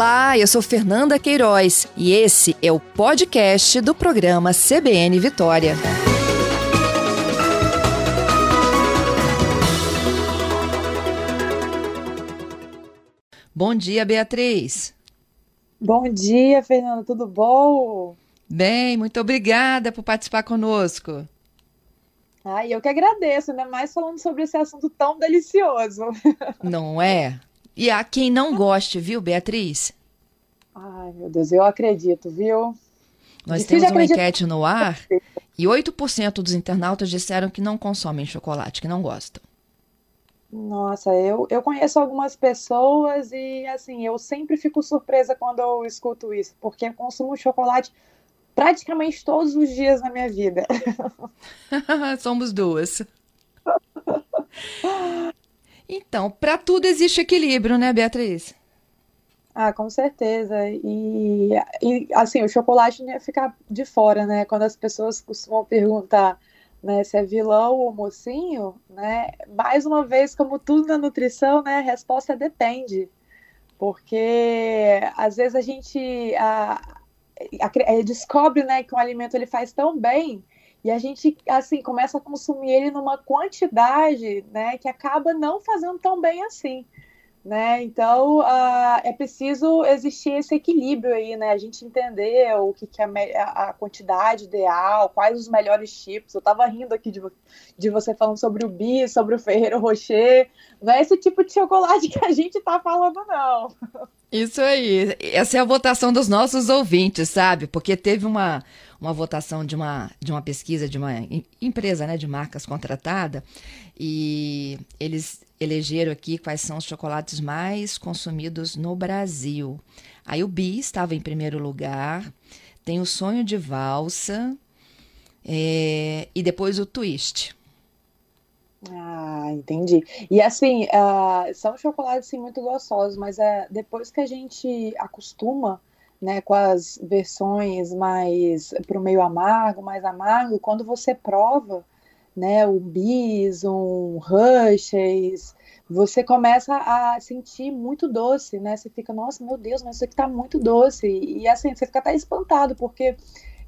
Olá, eu sou Fernanda Queiroz e esse é o podcast do programa CBN Vitória. Bom dia, Beatriz. Bom dia, Fernanda, tudo bom? Bem, muito obrigada por participar conosco. Ai, eu que agradeço, ainda mais falando sobre esse assunto tão delicioso. Não é? E há quem não goste, viu, Beatriz? Ai, meu Deus, eu acredito, viu? Nós Difícil temos uma enquete no ar e 8% dos internautas disseram que não consomem chocolate, que não gostam. Nossa, eu, eu conheço algumas pessoas e, assim, eu sempre fico surpresa quando eu escuto isso, porque eu consumo chocolate praticamente todos os dias na minha vida. Somos duas. Então, para tudo existe equilíbrio, né, Beatriz? Ah, com certeza. E, e, assim, o chocolate não ia ficar de fora, né? Quando as pessoas costumam perguntar né, se é vilão ou mocinho, né? Mais uma vez, como tudo na nutrição, né? A resposta é depende. Porque às vezes a gente a, a, a, descobre né, que um alimento ele faz tão bem e a gente, assim, começa a consumir ele numa quantidade, né, que acaba não fazendo tão bem assim. Né? Então uh, é preciso existir esse equilíbrio aí, né? A gente entender o que, que é a, quantidade ideal, quais os melhores tipos. Eu estava rindo aqui de, de você falando sobre o bis, sobre o Ferreiro Rocher. Não é esse tipo de chocolate que a gente está falando, não. Isso aí. Essa é a votação dos nossos ouvintes, sabe? Porque teve uma, uma votação de uma, de uma pesquisa de uma empresa né, de marcas contratada e eles elegeram aqui quais são os chocolates mais consumidos no Brasil. Aí o Bi estava em primeiro lugar, tem o Sonho de Valsa é, e depois o Twist. Ah, entendi. E assim, uh, são chocolates assim, muito gostosos, mas uh, depois que a gente acostuma né, com as versões mais para o meio amargo, mais amargo, quando você prova, né, o bis, um Hershey's, você começa a sentir muito doce, né? Você fica, nossa, meu Deus, mas isso aqui tá muito doce. E assim, você fica até espantado, porque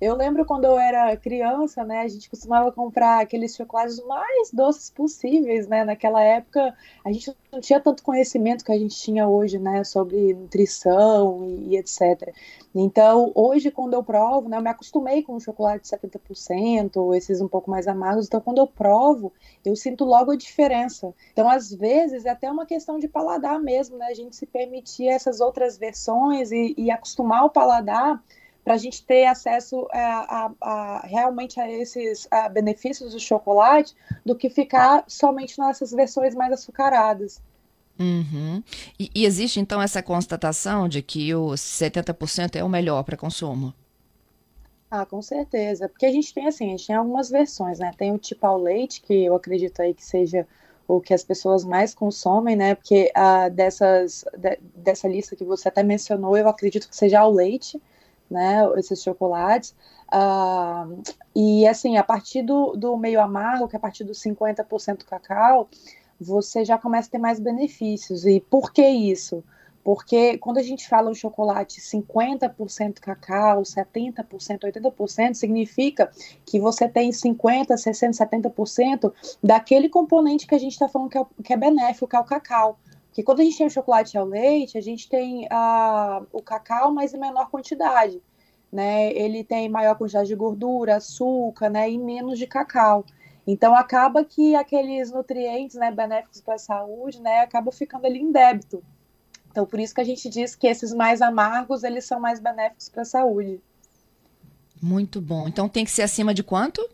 eu lembro quando eu era criança, né, a gente costumava comprar aqueles chocolates mais doces possíveis, né? Naquela época a gente não tinha tanto conhecimento que a gente tinha hoje, né, sobre nutrição e, e etc. Então, hoje quando eu provo, né, eu me acostumei com o chocolate de 70%, esses um pouco mais amargos, então quando eu provo, eu sinto logo a diferença. Então, às vezes é até uma questão de paladar mesmo, né? A gente se permitir essas outras versões e, e acostumar o paladar para a gente ter acesso a, é, a, a, realmente a esses a benefícios do chocolate do que ficar somente nessas versões mais açucaradas. Uhum. E, e, existe então essa constatação de que o 70% é o melhor para consumo? Ah, com certeza. Porque a gente tem assim, a gente tem algumas versões, né? Tem o tipo ao leite, que eu acredito aí que seja o que as pessoas mais consomem, né? Porque ah, dessas, de, dessa lista que você até mencionou, eu acredito que seja ao leite né, esses chocolates. Uh, e assim, a partir do, do meio amargo, que é a partir dos 50% cacau, você já começa a ter mais benefícios. E por que isso? Porque quando a gente fala um chocolate 50% cacau, 70%, 80%, significa que você tem 50%, 60%, 70% daquele componente que a gente está falando que é, que é benéfico, que é o cacau. Porque quando a gente tem o chocolate ao leite, a gente tem o cacau, mas em menor quantidade. Né? Ele tem maior quantidade de gordura, açúcar, né? E menos de cacau. Então acaba que aqueles nutrientes, né, benéficos para a saúde, né, acabam ficando ali em débito. Então por isso que a gente diz que esses mais amargos, eles são mais benéficos para a saúde. Muito bom. Então tem que ser acima de quanto?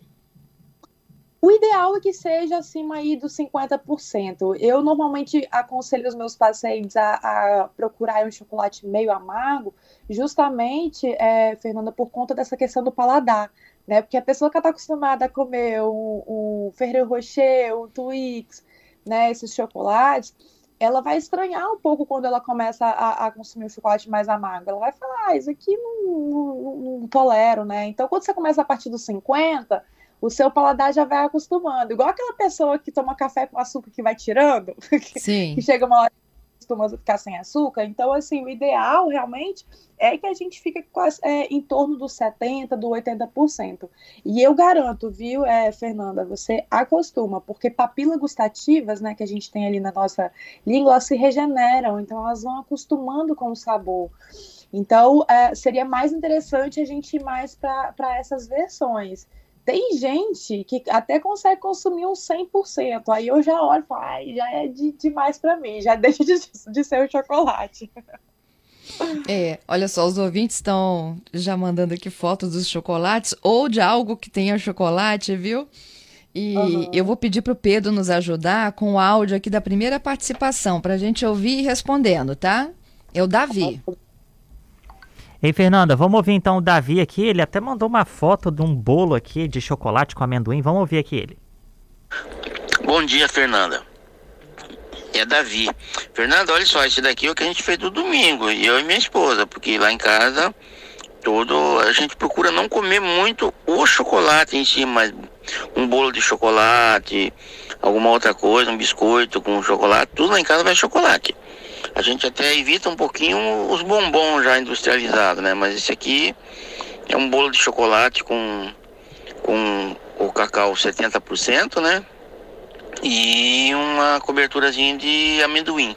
O ideal é que seja acima aí dos 50%. Eu normalmente aconselho os meus pacientes a, a procurar um chocolate meio amargo, justamente, é, Fernanda, por conta dessa questão do paladar. Né? Porque a pessoa que está acostumada a comer um, um Ferrero Rocher, um Twix, né, esses chocolates, ela vai estranhar um pouco quando ela começa a, a consumir o chocolate mais amargo. Ela vai falar, ah, isso aqui não, não, não, não tolero, né? Então, quando você começa a partir dos 50, o seu paladar já vai acostumando. Igual aquela pessoa que toma café com açúcar que vai tirando, Sim. que chega uma hora costuma ficar sem açúcar. Então, assim, o ideal realmente é que a gente fique quase, é, em torno dos 70%, do 80%. E eu garanto, viu, é, Fernanda, você acostuma, porque papilas gustativas, né, que a gente tem ali na nossa língua, elas se regeneram, então elas vão acostumando com o sabor. Então, é, seria mais interessante a gente ir mais para essas versões. Tem gente que até consegue consumir um 100%. Aí eu já olho e falo, ai, já é de, demais para mim, já deixa de, de ser o chocolate. É, olha só, os ouvintes estão já mandando aqui fotos dos chocolates ou de algo que tenha chocolate, viu? E uhum. eu vou pedir para o Pedro nos ajudar com o áudio aqui da primeira participação, para a gente ouvir e respondendo, tá? É o Davi. Uhum. Ei, Fernanda, vamos ouvir então o Davi aqui. Ele até mandou uma foto de um bolo aqui de chocolate com amendoim. Vamos ouvir aqui ele. Bom dia, Fernanda. É Davi. Fernanda, olha só, esse daqui é o que a gente fez do domingo, eu e minha esposa, porque lá em casa todo a gente procura não comer muito o chocolate em si, mas um bolo de chocolate, alguma outra coisa, um biscoito com chocolate, tudo lá em casa vai chocolate. A gente até evita um pouquinho os bombons já industrializados, né? Mas esse aqui é um bolo de chocolate com, com o cacau 70%, né? E uma coberturazinha de amendoim.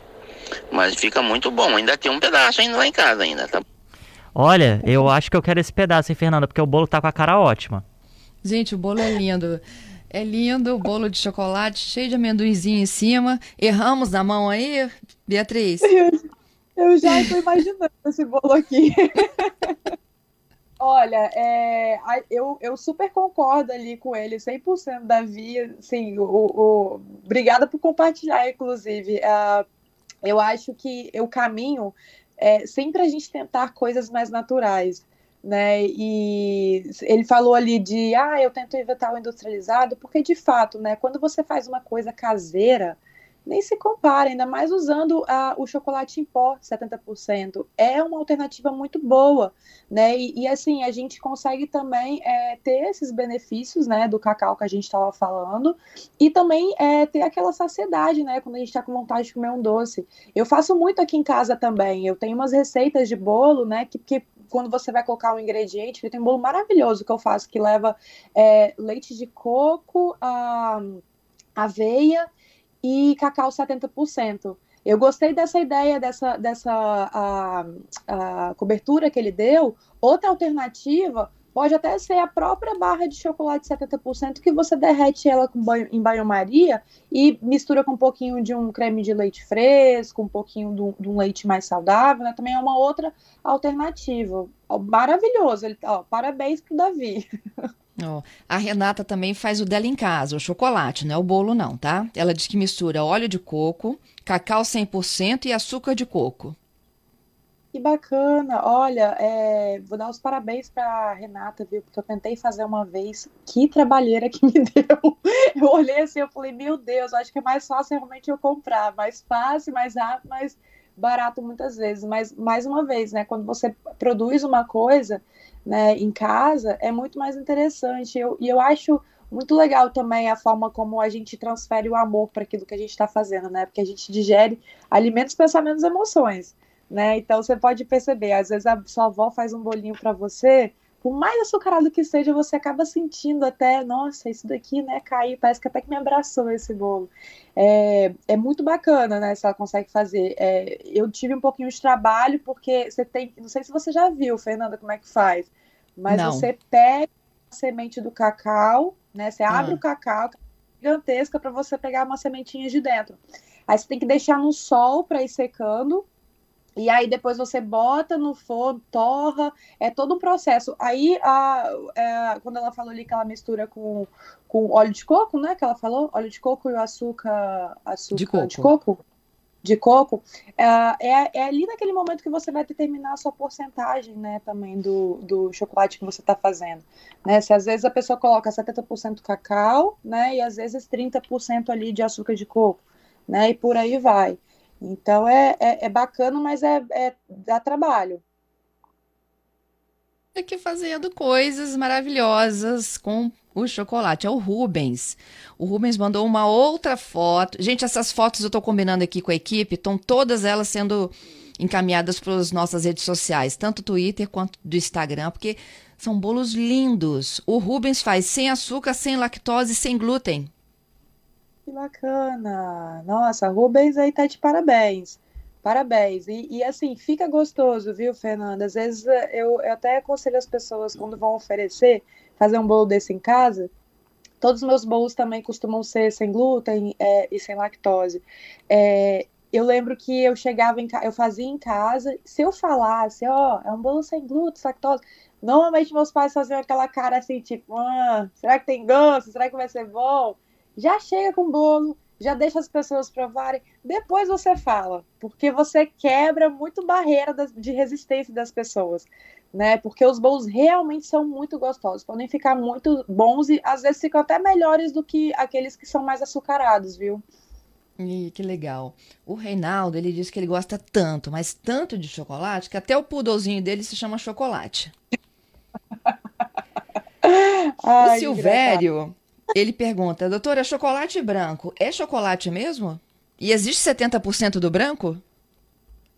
Mas fica muito bom. Ainda tem um pedaço ainda lá em casa ainda, tá? Olha, eu acho que eu quero esse pedaço, hein, Fernanda? Porque o bolo tá com a cara ótima. Gente, o bolo é lindo. É lindo, o bolo de chocolate, cheio de amendoinzinho em cima. Erramos na mão aí, Beatriz? Eu, eu já estou imaginando esse bolo aqui. Olha, é, eu, eu super concordo ali com ele, 100% Davi, sim, o, o, obrigada por compartilhar, inclusive. Uh, eu acho que o caminho é sempre a gente tentar coisas mais naturais né? E ele falou ali de, ah, eu tento evitar o industrializado, porque de fato, né, quando você faz uma coisa caseira, nem se compara, ainda mais usando a, o chocolate em pó, 70%. É uma alternativa muito boa, né? E, e assim, a gente consegue também é, ter esses benefícios, né, do cacau que a gente estava falando, e também é, ter aquela saciedade, né, quando a gente está com vontade de comer um doce. Eu faço muito aqui em casa também, eu tenho umas receitas de bolo, né, que, que quando você vai colocar um ingrediente, tem um bolo maravilhoso que eu faço, que leva é, leite de coco, a, aveia e cacau 70%. Eu gostei dessa ideia, dessa, dessa a, a cobertura que ele deu. Outra alternativa Pode até ser a própria barra de chocolate 70% que você derrete ela banho, em banho-maria e mistura com um pouquinho de um creme de leite fresco, um pouquinho de um, de um leite mais saudável, né? Também é uma outra alternativa. Maravilhoso. Ele, ó, parabéns pro Davi. Oh, a Renata também faz o dela em casa, o chocolate, não é o bolo não, tá? Ela diz que mistura óleo de coco, cacau 100% e açúcar de coco. Que bacana! Olha, é, vou dar os parabéns para Renata, viu? Porque eu tentei fazer uma vez. Que trabalheira que me deu! Eu olhei assim, eu falei, meu Deus, acho que é mais fácil realmente eu comprar, mais fácil, mais rápido, mais barato muitas vezes. Mas mais uma vez, né? Quando você produz uma coisa, né, em casa, é muito mais interessante. Eu, e eu acho muito legal também a forma como a gente transfere o amor para aquilo que a gente está fazendo, né? Porque a gente digere alimentos, pensamentos, emoções né? Então você pode perceber, às vezes a sua avó faz um bolinho para você, por mais açucarado que seja, você acaba sentindo até, nossa, isso daqui, né, caiu, parece que até que me abraçou esse bolo. É, é muito bacana, né, se ela consegue fazer. É, eu tive um pouquinho de trabalho, porque você tem, não sei se você já viu, Fernanda, como é que faz, mas não. você pega a semente do cacau, né, você abre ah. o cacau, gigantesca, para você pegar uma sementinha de dentro. Aí você tem que deixar no sol para ir secando, e aí depois você bota no forno, torra, é todo um processo. Aí, a, é, quando ela falou ali que ela mistura com, com óleo de coco, né? Que ela falou, óleo de coco e o açúcar, açúcar de coco. De coco, de coco é, é, é, ali naquele momento que você vai determinar a sua porcentagem, né, também do, do chocolate que você está fazendo, né, se às vezes a pessoa coloca 70% cacau, né, e às vezes 30% ali de açúcar de coco, né, e por aí vai. Então é, é, é bacana, mas é, é dá trabalho. aqui fazendo coisas maravilhosas com o chocolate. É o Rubens. O Rubens mandou uma outra foto. Gente, essas fotos eu estou combinando aqui com a equipe, estão todas elas sendo encaminhadas para as nossas redes sociais, tanto do Twitter quanto do Instagram, porque são bolos lindos. O Rubens faz sem açúcar, sem lactose, sem glúten. Que bacana! Nossa, Rubens aí tá de parabéns. Parabéns. E, e, assim, fica gostoso, viu, Fernanda? Às vezes eh, eu, eu até aconselho as pessoas, quando vão oferecer, fazer um bolo desse em casa. Todos os meus bolos também costumam ser sem glúten é, e sem lactose. É, eu lembro que eu chegava em casa, eu fazia em casa, se eu falasse, ó, oh, é um bolo sem glúten, lactose, normalmente meus pais faziam aquela cara assim, tipo, ah, será que tem gosto? Será que vai ser bom? Já chega com o bolo, já deixa as pessoas provarem, depois você fala, porque você quebra muito barreira de resistência das pessoas, né? Porque os bolos realmente são muito gostosos, podem ficar muito bons e às vezes ficam até melhores do que aqueles que são mais açucarados, viu? E que legal. O Reinaldo, ele disse que ele gosta tanto, mas tanto de chocolate, que até o poodlezinho dele se chama chocolate. Ai, o Silvério, ele pergunta, doutora, chocolate branco é chocolate mesmo? E existe 70% do branco?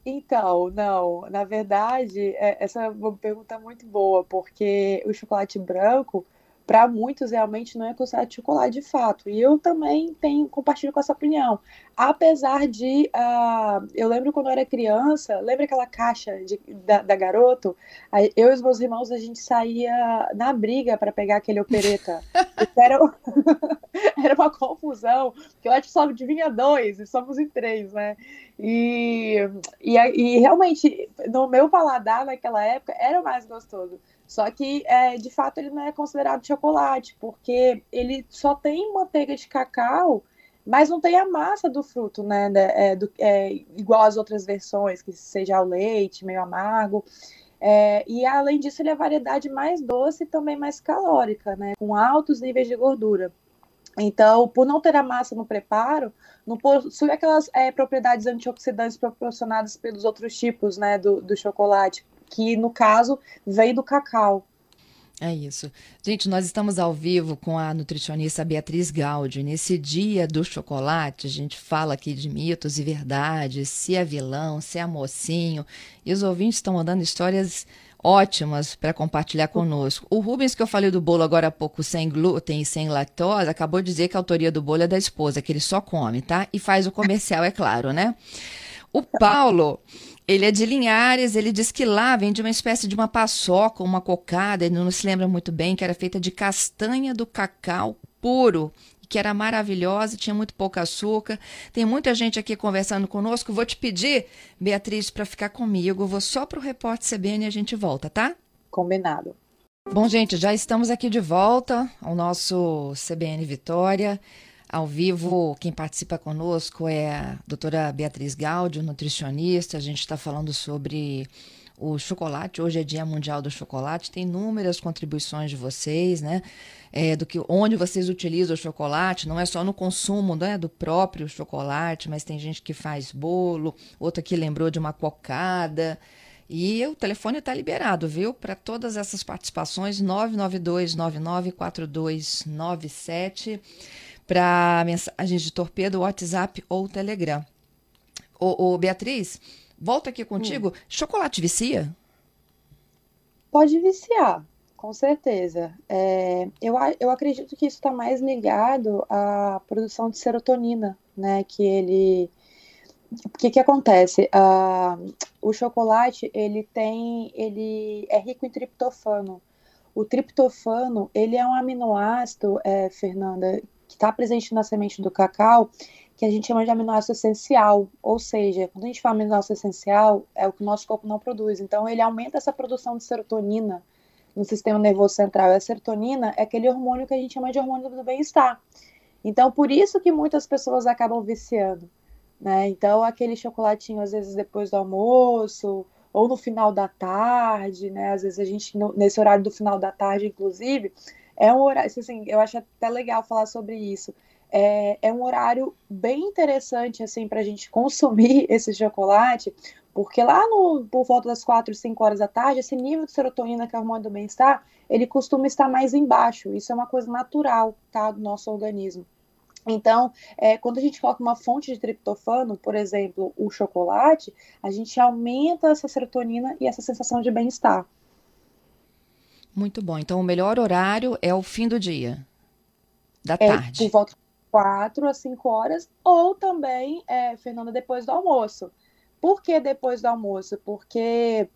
Então, não. Na verdade, é, essa é uma pergunta muito boa, porque o chocolate branco, para muitos realmente não é considerado chocolate de fato. E eu também tenho compartilho com essa opinião. Apesar de, uh, eu lembro quando eu era criança, lembra aquela caixa de, da, da, garoto? Eu e os meus irmãos a gente saía na briga para pegar aquele opereta. era, era uma confusão, porque eu acho que só vinha dois e somos em três, né? E, e, e realmente no meu paladar naquela época era mais gostoso. Só que, é, de fato, ele não é considerado chocolate, porque ele só tem manteiga de cacau, mas não tem a massa do fruto, né? É, do, é, igual as outras versões, que seja o leite, meio amargo. É, e além disso, ele é a variedade mais doce e também mais calórica, né? Com altos níveis de gordura. Então, por não ter a massa no preparo, não possui aquelas é, propriedades antioxidantes proporcionadas pelos outros tipos né, do, do chocolate, que no caso vem do cacau. É isso. Gente, nós estamos ao vivo com a nutricionista Beatriz Gaudi. Nesse dia do chocolate, a gente fala aqui de mitos e verdades, se é vilão, se é mocinho. E os ouvintes estão mandando histórias ótimas para compartilhar conosco. O Rubens, que eu falei do bolo agora há pouco, sem glúten e sem lactose, acabou de dizer que a autoria do bolo é da esposa, que ele só come, tá? E faz o comercial, é claro, né? O Paulo. Ele é de Linhares, ele diz que lá vem de uma espécie de uma paçoca, uma cocada, ele não se lembra muito bem, que era feita de castanha do cacau puro, que era maravilhosa, tinha muito pouco açúcar. Tem muita gente aqui conversando conosco. Vou te pedir, Beatriz, para ficar comigo. Vou só para o repórter CBN e a gente volta, tá? Combinado. Bom, gente, já estamos aqui de volta ao nosso CBN Vitória. Ao vivo, quem participa conosco é a doutora Beatriz Gaudio, nutricionista. A gente está falando sobre o chocolate. Hoje é Dia Mundial do Chocolate. Tem inúmeras contribuições de vocês, né? É, do que onde vocês utilizam o chocolate. Não é só no consumo né, do próprio chocolate, mas tem gente que faz bolo. Outro aqui lembrou de uma cocada. E o telefone está liberado, viu? Para todas essas participações, 992 994297 para mensagens de torpedo, WhatsApp ou Telegram. Ô, ô Beatriz, volta aqui contigo. Hum. Chocolate vicia? Pode viciar, com certeza. É, eu, eu acredito que isso está mais ligado à produção de serotonina, né? Que ele. O que, que acontece? Uh, o chocolate ele tem, ele é rico em triptofano. O triptofano ele é um aminoácido, é, Fernanda, que está presente na semente do cacau, que a gente chama de aminoácido essencial, ou seja, quando a gente fala aminoácido essencial, é o que o nosso corpo não produz. Então, ele aumenta essa produção de serotonina no sistema nervoso central. E a serotonina é aquele hormônio que a gente chama de hormônio do bem-estar. Então, por isso que muitas pessoas acabam viciando. Né? Então, aquele chocolatinho, às vezes, depois do almoço, ou no final da tarde, né? Às vezes a gente, nesse horário do final da tarde, inclusive, é um horário, assim, eu acho até legal falar sobre isso. É, é um horário bem interessante, assim, para a gente consumir esse chocolate, Porque lá no, por volta das 4, 5 horas da tarde, esse nível de serotonina, que é o hormônio do bem-estar, ele costuma estar mais embaixo. Isso é uma coisa natural, tá, do nosso organismo. Então, é, quando a gente coloca uma fonte de triptofano, por exemplo, o chocolate, a gente aumenta essa serotonina e essa sensação de bem-estar. Muito bom. Então, o melhor horário é o fim do dia, da É tarde. por volta de 4 a 5 horas, ou também, é, Fernanda, depois do almoço. Por que depois do almoço? Porque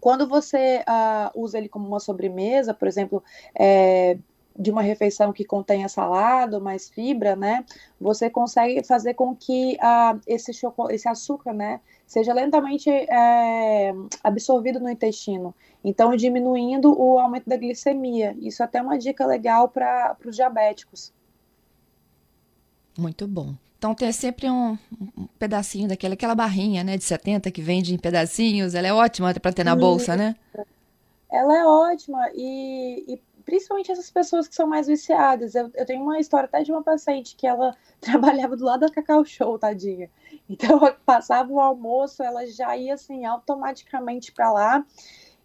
quando você ah, usa ele como uma sobremesa, por exemplo, é, de uma refeição que contenha salada, mais fibra, né? Você consegue fazer com que ah, esse, esse açúcar, né, seja lentamente é, absorvido no intestino. Então, diminuindo o aumento da glicemia. Isso é até uma dica legal para os diabéticos. Muito bom. Então tem sempre um, um pedacinho daquela, aquela barrinha, né, de 70 que vende em pedacinhos. Ela é ótima para ter na bolsa, né? Ela é ótima e, e principalmente essas pessoas que são mais viciadas. Eu, eu tenho uma história até de uma paciente que ela trabalhava do lado da Cacau Show, tadinha. Então, passava o almoço, ela já ia assim automaticamente para lá.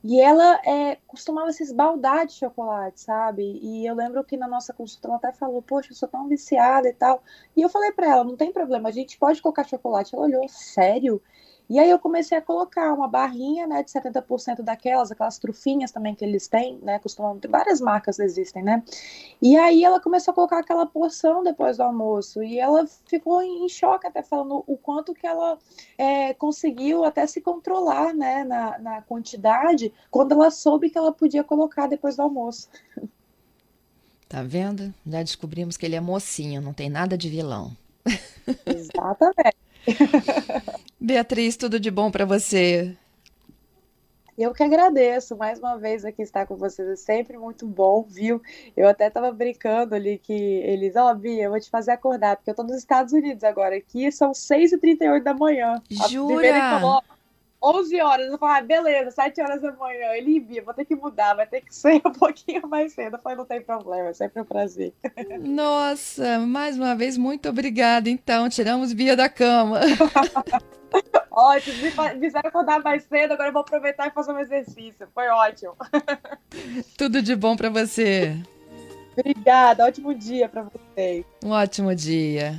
E ela é, costumava se esbaldar de chocolate, sabe? E eu lembro que na nossa consulta ela até falou: Poxa, eu sou tão viciada e tal. E eu falei para ela: Não tem problema, a gente pode colocar chocolate. Ela olhou: Sério? E aí eu comecei a colocar uma barrinha, né, de 70% daquelas, aquelas trufinhas também que eles têm, né, costumam várias marcas existem, né, e aí ela começou a colocar aquela porção depois do almoço, e ela ficou em choque até falando o quanto que ela é, conseguiu até se controlar, né, na, na quantidade, quando ela soube que ela podia colocar depois do almoço. Tá vendo? Já descobrimos que ele é mocinho, não tem nada de vilão. Exatamente. Beatriz, tudo de bom para você. Eu que agradeço mais uma vez aqui estar com vocês, é sempre muito bom, viu? Eu até tava brincando ali que eles, ó, Bia, eu vou te fazer acordar, porque eu tô nos Estados Unidos agora, aqui são 6h38 da manhã. A Jura? primeira que falou 11 horas, eu falei, ah, beleza, 7 horas da manhã. Ele, Bia, vou ter que mudar, vai ter que ser um pouquinho mais cedo. Eu falei, não tem problema, é sempre um prazer. Nossa, mais uma vez, muito obrigada. Então, tiramos Bia da cama. Ótimo, me fizeram acordar mais cedo, agora eu vou aproveitar e fazer um exercício. Foi ótimo. Tudo de bom para você. Obrigada, ótimo dia para vocês. Um ótimo dia.